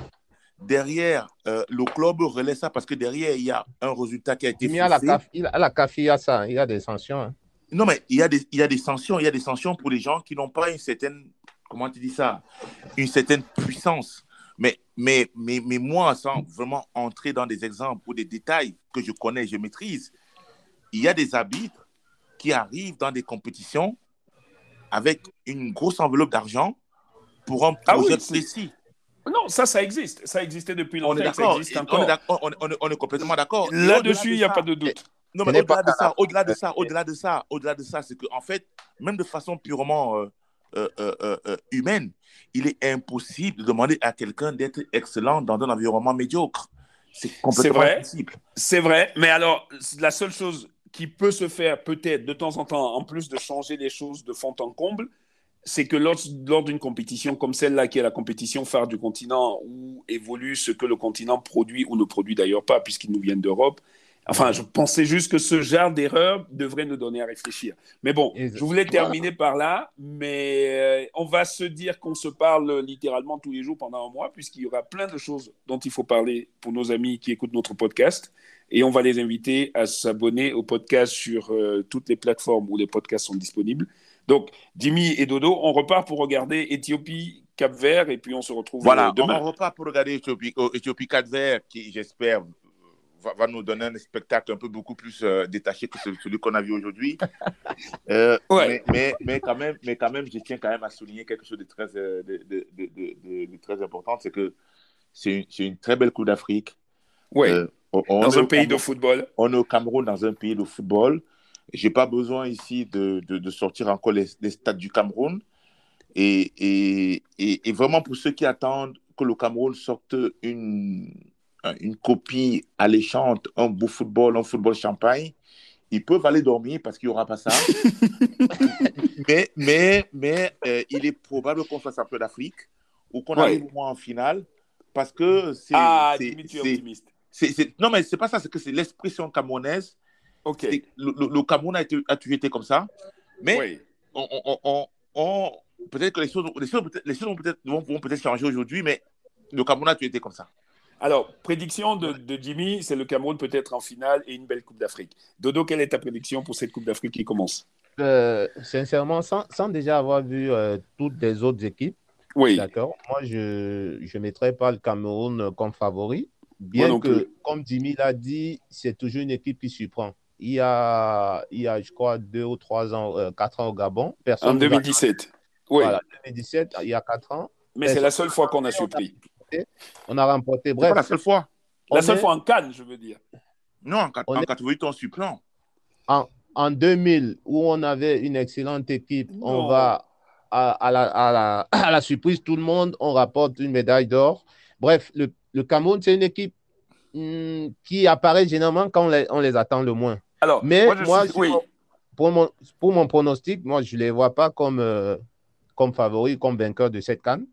Derrière, euh, le club relaie ça parce que derrière, il y a un résultat qui a été fait. À la CAF, il, à la CAF, il y a ça, il y a des sanctions. Hein. Non, mais il y, a des, il y a des sanctions, il y a des sanctions pour les gens qui n'ont pas une certaine, comment tu dis ça, une certaine puissance. Mais, mais, mais, mais moi, sans vraiment entrer dans des exemples ou des détails que je connais, je maîtrise, il y a des arbitres qui arrivent dans des compétitions avec une grosse enveloppe d'argent pour un ah projet précis. Non, ça, ça existe. Ça existait depuis longtemps. On est d'accord. On, est complètement d'accord. Là-dessus, il n'y a pas de doute. Non, mais au-delà de ça, au-delà de ça, au-delà de ça, au-delà de ça, c'est qu'en fait, même de façon purement euh, euh, euh, humaine, il est impossible de demander à quelqu'un d'être excellent dans un environnement médiocre. C'est complètement vrai, impossible. C'est vrai, mais alors, la seule chose qui peut se faire peut-être de temps en temps, en plus de changer les choses de fond en comble, c'est que lors, lors d'une compétition comme celle-là, qui est la compétition phare du continent, où évolue ce que le continent produit ou ne produit d'ailleurs pas, puisqu'ils nous viennent d'Europe, Enfin, je pensais juste que ce genre d'erreur devrait nous donner à réfléchir. Mais bon, je voulais terminer par là, mais euh, on va se dire qu'on se parle littéralement tous les jours pendant un mois, puisqu'il y aura plein de choses dont il faut parler pour nos amis qui écoutent notre podcast. Et on va les inviter à s'abonner au podcast sur euh, toutes les plateformes où les podcasts sont disponibles. Donc, Jimmy et Dodo, on repart pour regarder Éthiopie, Cap-Vert, et puis on se retrouve voilà, euh, demain. on repart pour regarder Éthiopie, Éthiopie Cap-Vert, qui, j'espère, va, nous donner un spectacle un peu beaucoup plus euh, détaché que celui qu'on a vu aujourd'hui. mais, mais, mais, quand même, mais quand même, je tiens quand même à souligner quelque chose de très, de, de, de, très important, c'est que c'est une, une, très belle Coupe d'Afrique. Oui dans un pays de football. On est au Cameroun dans un pays de football. Je n'ai pas besoin ici de, de, sortir encore les, stades du Cameroun. Et, et, et, vraiment, pour ceux qui attendent que le Cameroun sorte une, une copie alléchante, un beau football, un football champagne, ils peuvent aller dormir parce qu'il n'y aura pas ça. mais mais, mais euh, il est probable qu'on fasse un peu d'Afrique ou qu'on arrive au moins en finale parce que c'est. Ah, tu es optimiste non, mais c'est pas ça, c'est que c'est l'expression camerounaise. Ok. Le, le, Cameroun a, été, a toujours été comme ça. Mais on, on, peut-être que les choses, les choses, les choses vont peut-être vont, peut changer aujourd'hui, mais le Cameroun a toujours été comme ça. Alors, prédiction de, de Jimmy, c'est le Cameroun peut-être en finale et une belle Coupe d'Afrique. Dodo, quelle est ta prédiction pour cette Coupe d'Afrique qui commence? Euh, Sincèrement, sans, sans, déjà avoir vu euh, toutes les autres équipes, oui. d'accord, moi je ne mettrais pas le Cameroun comme favori. Bien que, comme Jimmy l'a dit, c'est toujours une équipe qui surprend. Il y a, il y a je crois, deux ou trois ans, euh, quatre ans au Gabon. Personne en 2017. Oui. Voilà, 2017, il y a quatre ans. Mais c'est la seule fois qu'on a surpris. On a remporté. Bref. Pas la seule fois. La seule fois en Cannes, je veux dire. Non, en, 88, on surprend. En, en 2000, où on avait une excellente équipe, on va à, la, à, la, surprise, tout le monde, on rapporte une médaille d'or. Bref, le, le Cameroun, c'est une équipe hmm, qui apparaît généralement quand on les, attend le moins. Alors, Mais moi, pour, mon, pour mon pronostic, moi, je ne les vois pas comme, euh, comme favoris, comme vainqueurs de cette canne.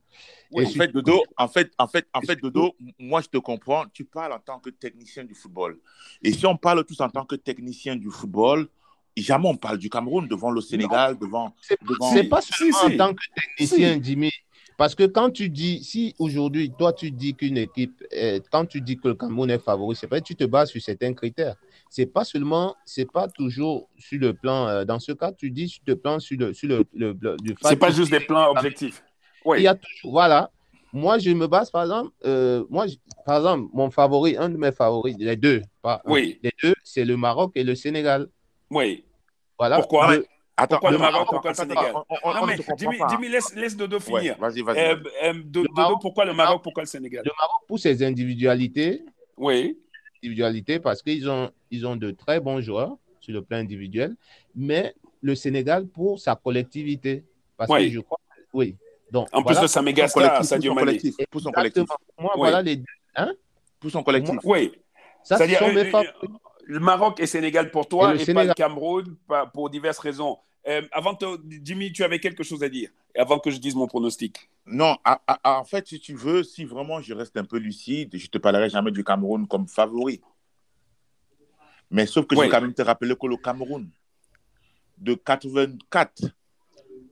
En, fait, Dodo, en, fait, en, fait, en fait, Dodo, moi, je te comprends. Tu parles en tant que technicien du football. Et si on parle tous en tant que technicien du football, jamais on parle du Cameroun devant le Sénégal, devant. C'est devant... pas seulement en tant que technicien, Jimmy. Parce que quand tu dis, si aujourd'hui, toi, tu dis qu'une équipe, quand tu dis que le Cameroun est favori, c'est vrai, tu te bases sur certains critères. C'est pas seulement, c'est pas toujours sur le plan, euh, dans ce cas, tu dis sur le plan, sur le, sur le, le, C'est pas juste des plans objectifs. Oui. Il y a toujours, voilà. Moi, je me base, par exemple, euh, moi, par exemple, mon favori, un de mes favoris, les deux, pas oui. les deux, c'est le Maroc et le Sénégal. Oui. Voilà. Pourquoi? Attends, pourquoi le Maroc, pourquoi le Sénégal? Non, mais Jimmy, laisse, laisse Dodo finir. vas-y, vas-y. Euh, euh, Dodo, pourquoi le Maroc, pourquoi le Sénégal? Le Maroc pour ses individualités. Oui. Individualités parce qu'ils ont, ils ont de très bons joueurs sur le plan individuel, mais le Sénégal pour sa collectivité. Parce oui. que je crois. Oui. Donc, en plus de sa méga star, Sadio Mané. Pour son collectif. Moi, voilà les deux. Hein pour son collectif. oui. Ça, c'est mes favoris le Maroc et Sénégal pour toi et, pas le Cameroun pour diverses raisons. Euh, avant, Jimmy, tu avais quelque chose à dire avant que je dise mon pronostic. Non, en fait, si tu veux, si vraiment je reste un peu lucide, je ne te parlerai jamais du Cameroun comme favori. Mais sauf que je veux quand même te rappeler que le Cameroun, de 84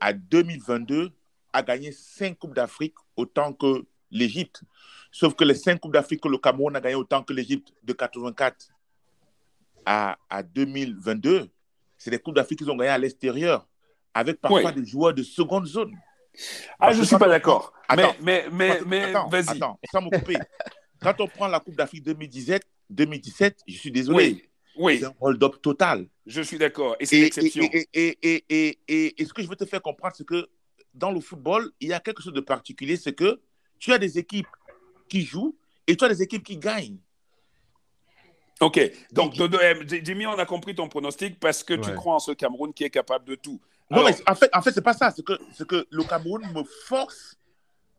à 2022, a gagné 5 Coupes d'Afrique autant que l'Égypte. Sauf que les 5 Coupes d'Afrique que le Cameroun a gagné autant que l'Égypte de 84 à, à 2022, c'est des Coupes d'Afrique qu'ils ont gagnées à l'extérieur, avec parfois des joueurs de seconde zone. Ah, je ne suis pas d'accord. Mais, mais, mais, mais vas-y. Attends, sans me couper. Quand on prend la Coupe d'Afrique 2017, 2017, je suis désolé. Oui. C'est un hold-up total. Je suis d'accord. Et c'est l'exception. Et, et, et, et, ce que je veux te faire comprendre, c'est que dans le football, il y a quelque chose de particulier, c'est que tu as des équipes qui jouent et tu as des équipes qui gagnent. Ok, donc eh, Jimmy, on a compris ton pronostic parce que tu crois en ce Cameroun qui est capable de tout. Non, mais en fait, en fait ce n'est pas ça. C'est que, que le Cameroun me force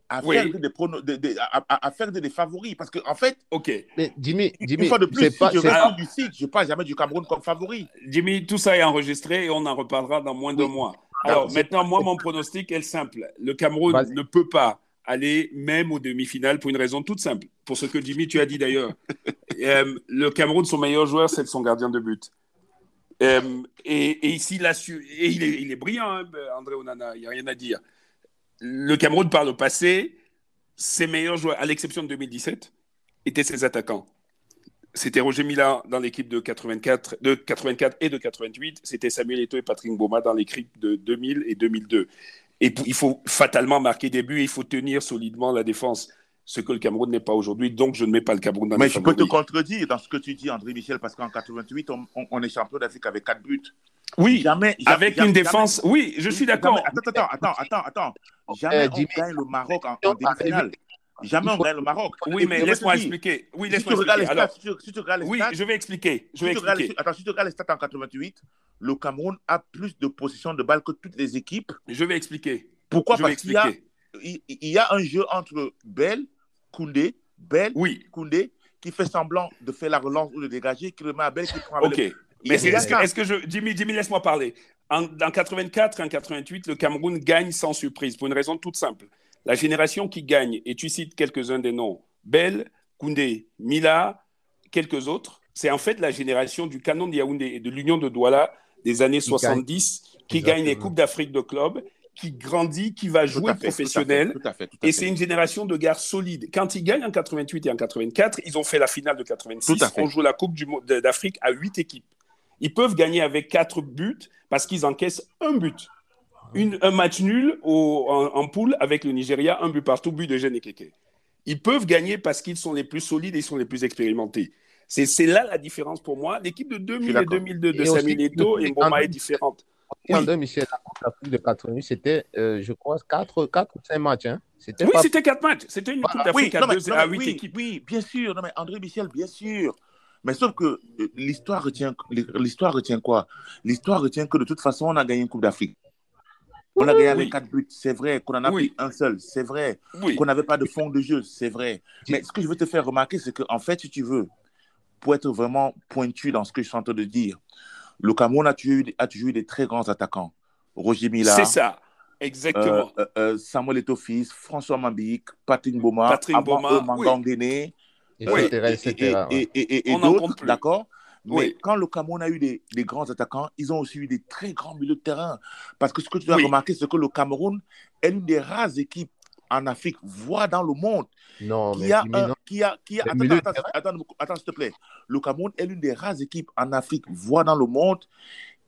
à, faire des, à, faire des, favoris. Parce qu'en en fait, ok. Mais Jimmy, Jimmy une fois de plus, pas, si je alors, du site, je ne parle jamais du Cameroun comme favori. Jimmy, tout ça est enregistré et on en reparlera dans moins de mois. Alors maintenant, moi, mon pronostic est simple. Le Cameroun ne peut pas aller même aux demi-finales pour une raison toute simple. Pour ce que Jimmy, tu as dit d'ailleurs. Euh, le Cameroun, son meilleur joueur, c'est son gardien de but. Euh, et, ici, il, et il, est, il est brillant, hein, André Onana, il n'y a rien à dire. Le Cameroun, par le passé, ses meilleurs joueurs, à l'exception de 2017, étaient ses attaquants. C'était Roger Mila dans l'équipe de 84, de 84 et de 88. C'était Samuel Eto'o et Patrick Boma dans l'équipe de 2000 et 2002. Et il faut fatalement marquer des buts, il faut tenir solidement la défense, ce que le Cameroun n'est pas aujourd'hui. Donc, je ne mets pas le Cameroun dans Mais je peux te contredire dans ce que tu dis, André Michel, parce qu'en 88, on, est champion d'Afrique avec 4 buts. Oui, jamais, avec une défense. oui, je suis d'accord. Attends, attends, attends, attends, Jamais on gagne le Maroc en, en demi-finale. Jamais on gagne le Maroc. Oui, mais laisse-moi expliquer. Oui, expliquer. Alors, si tu, regardes les oui, je vais expliquer. Je vais expliquer. attends, si tu regardes les stats en 88, le Cameroun a plus de possession de balles que toutes les équipes. Je vais expliquer. Pourquoi? Parce qu'il y, y a un jeu entre Bell, Koundé, Bell, oui. Koundé, qui fait semblant de faire la relance ou de dégager, qui remet à Bell, qui prend Ok. Mais est-ce que, est que, je. Jimmy, Jimmy laisse-moi parler. En, 84 et en 88, le Cameroun gagne sans surprise, pour une raison toute simple. La génération qui gagne, et tu cites quelques-uns des noms, Bell, Koundé, Mila, quelques autres, c'est en fait la génération du canon de Yaoundé et de l'Union de Douala des années 70 qui gagne les Coupes d'Afrique de club qui grandit, qui va jouer professionnel. et c'est une génération de gars solides. Quand ils gagnent en 88 et en 84, ils ont fait la finale de 86. On joue la Coupe d'Afrique à 8 équipes. Ils peuvent gagner avec 4 buts parce qu'ils encaissent un but. Une, un match nul au, en, poule avec le Nigeria, un but partout, but de Jeanne Keke. Ils peuvent gagner parce qu'ils sont les plus solides et ils sont les plus expérimentés. C'est là la différence pour moi. L'équipe de 2000 et 2002 de Samuel Eto'o et Mboma est différente. Oui. Michel, la Coupe de 88, c'était, euh, je crois, 4, 4 ou 5 matchs. Hein. Oui, c'était 4 matchs. C'était une Coupe d'Afrique à, 8 équipes. Oui, bien sûr. Non, mais André Michel, bien sûr. Mais sauf que euh, l'histoire retient, l'histoire retient quoi? L'histoire retient que de toute façon, on a gagné une Coupe d'Afrique. On a gagné avec quatre buts, c'est vrai. Qu'on en a pris un seul, c'est vrai. Qu'on n'avait pas de fond de jeu, c'est vrai. Mais ce que je veux te faire remarquer, c'est qu'en fait, si tu veux, pour être vraiment pointu dans ce que je suis en train de dire, le Cameroun a toujours eu, a toujours eu des très grands attaquants. Roger Mila. C'est ça. Exactement. Euh, euh, Samuel Etofis, François Mambik, Patrick Boma, Patrick Boma, Mangandene, et, et, et d'autres, d'accord mais quand le Cameroun a eu des, des, grands attaquants, ils ont aussi eu des très grands milieux de terrain. Parce que ce que tu dois remarquer, c'est que le Cameroun est l'une des rares équipes en Afrique, voire dans le monde, non, qui, a un, qui a, qui a, attends, attends, attends, attends, s'il te plaît. Le Cameroun est l'une des rares équipes en Afrique, voire dans le monde,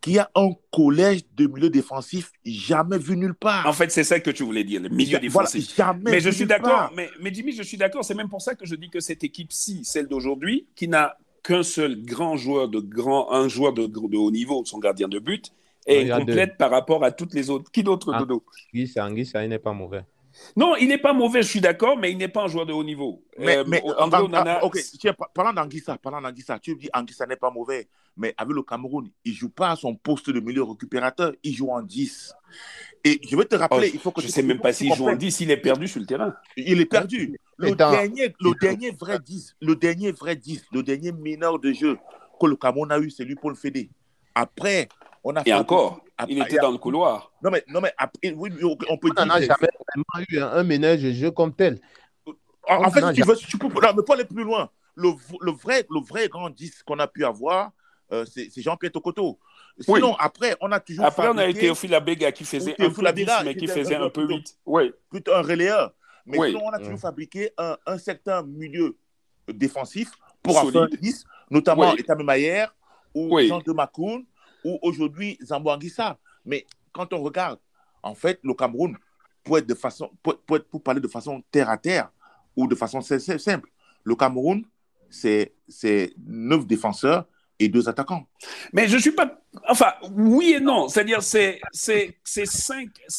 qui a un collège de milieu défensif jamais vu nulle part. En fait, c'est ça que tu voulais dire, le milieu défensif. jamais mais je suis d'accord, mais, mais Jimmy, je suis d'accord, c'est même pour ça que je dis que cette équipe-ci, celle d'aujourd'hui, qui n'a qu'un seul grand joueur de grand, un joueur de, de haut niveau, son gardien de but, est complète par rapport à toutes les autres. Qui d'autre, ah, Dodo? Anguissa, il n'est pas mauvais. Non, il n'est pas mauvais, je suis d'accord, mais il n'est pas un joueur de haut niveau. Mais, euh, mais André Onana... ok, parlant d'Anguissa, parlant d'Anguissa, tu dis Anguissa n'est pas mauvais, mais avec le Cameroun, il ne joue pas à son poste de milieu récupérateur, il joue en 10. Et je vais te rappeler, oh, il faut que je ne sais même pas s'il joue en 10, il est perdu sur le terrain. Il est perdu. Le, dernier, le dernier vrai 10, le dernier vrai 10, le dernier mineur de jeu que le Cameroun a eu, c'est lui pour le Fédé. Après, on a Et encore, il était dans le couloir. Non, mais, non, mais après, oui, on peut on dire. On n'a jamais vraiment eu un, ménage de jeu comme tel. En, fait, tu veux, tu peux, non, mais pas aller plus loin. Le, le, vrai, le vrai grand 10 qu'on a pu avoir, euh, c'est Jean-Pierre Tokoto. Sinon, après, on a toujours. Après, on a eu Théophile Abega qui faisait un peu 10, mais qui faisait un peu 8. Oui. Plutôt un relayeur. Mais sinon, on a toujours fabriqué un, un, certain milieu défensif pour un 10, notamment oui. Etame Mayer ou Jean de Macoun ou aujourd'hui Zambo Anguissa. Mais quand on regarde, en fait, le Cameroun, pour, être de façon, pour, pour, pour parler de façon terre à terre ou de façon simple, le Cameroun, c'est neuf défenseurs et deux attaquants. Mais je ne suis pas. Enfin, oui et non. C'est-à-dire, c'est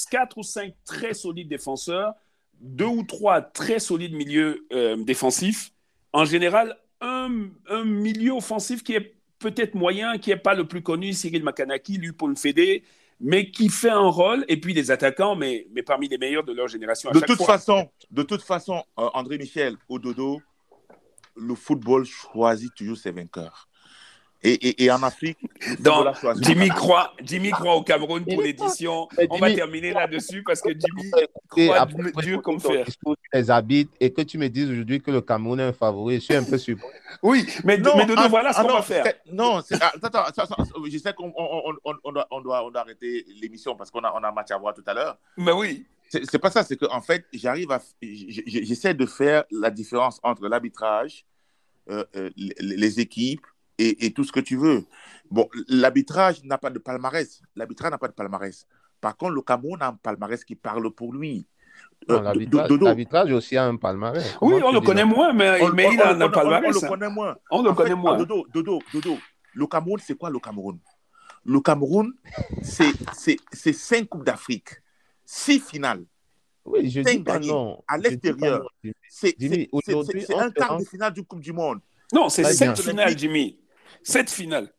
quatre ou cinq très solides défenseurs, deux ou trois très solides milieux euh, défensifs. En général, un, un, milieu offensif qui est peut-être moyen, qui n'est pas le plus connu, Cyril Makanaki, lui, pour le Fédé, mais qui fait un rôle, et puis des attaquants, mais, mais parmi les meilleurs de leur génération. de, toute Façon, de toute façon, euh, André Michel, au dodo, le football choisit toujours ses vainqueurs. Et, et, en Afrique, Donc, Jimmy croit, Jimmy croit au Cameroun pour l'édition. On va terminer là-dessus parce que Jimmy croit Dieu comme faire. Les habites et que tu me dises aujourd'hui que le Cameroun est un favori, je suis un peu surpris. Oui, mais, non, mais ah, voilà ce ah, qu'on va faire. Non, ah, attends, attends, je sais qu'on on, on, on, doit, on, doit, arrêter l'émission parce qu'on a, on a un match à voir tout à l'heure. Mais oui. C'est pas ça, c'est qu'en fait, j'arrive à. J'essaie de faire la différence entre l'arbitrage, euh, euh, les équipes et, tout ce que tu veux. Bon, l'arbitrage n'a pas de palmarès. L'arbitrage n'a pas de palmarès. Par contre, le Cameroun a un palmarès qui parle pour lui. Euh, l'arbitrage aussi a un palmarès. oui, on le connaît moins, mais, mais il a un palmarès. On, le connaît moins. On le connaît moins. Dodo, Dodo, Dodo, le Cameroun, c'est quoi le Cameroun? Le Cameroun, c'est cinq Coupes d'Afrique, six finales. Oui, je dis pas non. À l'extérieur, c'est un quart de finale du Coupe du Monde. Non, c'est sept finales, Jimmy. Sept finales.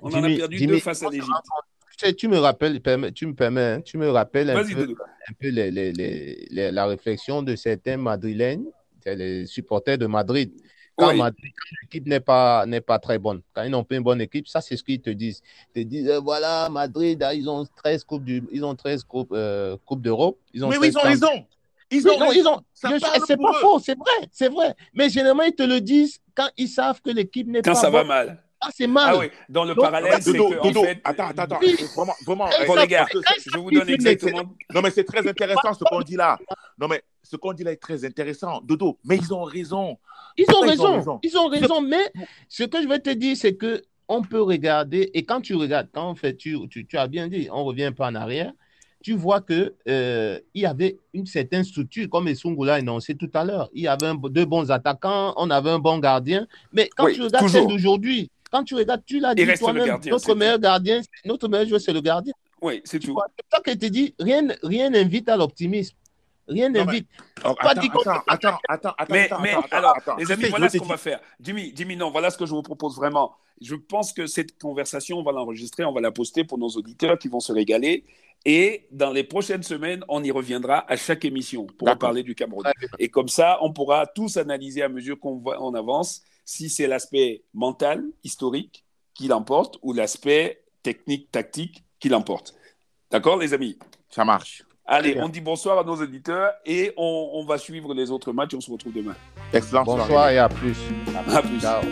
On en a perdu deux face à l'Égypte. Tu me rappelles, tu me permets, hein, tu me rappelles un peu, un peu les, les, les, la réflexion de certains Madrilènes, les supporters de Madrid. Quand, l'équipe n'est pas, n'est pas très bonne, quand ils n'ont pas une bonne équipe, ça c'est ce qu'ils te disent. Ils te disent, euh, voilà, Madrid, ah, ils ont 13 Coupes, du, ils ont 13 coupes, euh, coupes d'Europe. Ils ont oui, ils ont raison. Ils ont, non, ils ont, c'est pas faux, c'est vrai, c'est vrai. Mais généralement, ils te le disent quand ils savent que l'équipe n'est pas. Quand ça va mal. Ah, c'est mal. Ah oui, dans le parallèle, c'est que, en fait... Attends, attends, attends. Vraiment, vraiment. Bon, les gars, je vous donne exactement... Non, mais c'est très intéressant ce qu'on dit là. Non, mais ce qu'on dit là est très intéressant. Dodo, mais ils ont raison. Ils ont raison. Ils ont raison. Mais ce que je veux te dire, c'est que on peut regarder, et quand tu regardes, quand en fait, tu, tu, tu as bien dit, on revient pas en arrière, tu vois qu'il euh, y avait une certaine structure, comme Essungu l'a énoncé tout à l'heure. Il y avait deux bons attaquants, on avait un bon gardien. Mais quand tu regardes celle d'aujourd'hui, quand tu regardes, tu l'as dit toi-même, notre meilleur gardien, notre meilleur joueur, c'est le gardien. Oui, c'est tout. C'est ça que te dis, rien n'invite à l'optimisme. Rien n'invite. Attends, attends, attends, attends, attends, mais, mais alors, les amis, voilà ce qu'on va faire. Jimmy, Jimmy, non, voilà ce que je vous propose vraiment. Je pense que cette conversation, on va l'enregistrer, on va la poster pour nos auditeurs qui vont se régaler. Et dans les prochaines semaines, on y reviendra à chaque émission pour parler du Cameroun. Et comme ça, on pourra tous analyser à mesure qu'on on avance si c'est l'aspect mental, historique qui l'emporte ou l'aspect technique, tactique qui l'emporte. D'accord, les amis? Ça marche. Allez, on dit bonsoir à nos auditeurs et on, va suivre les autres matchs. On se retrouve demain. Excellent. Bonsoir et à plus. À plus. Ciao.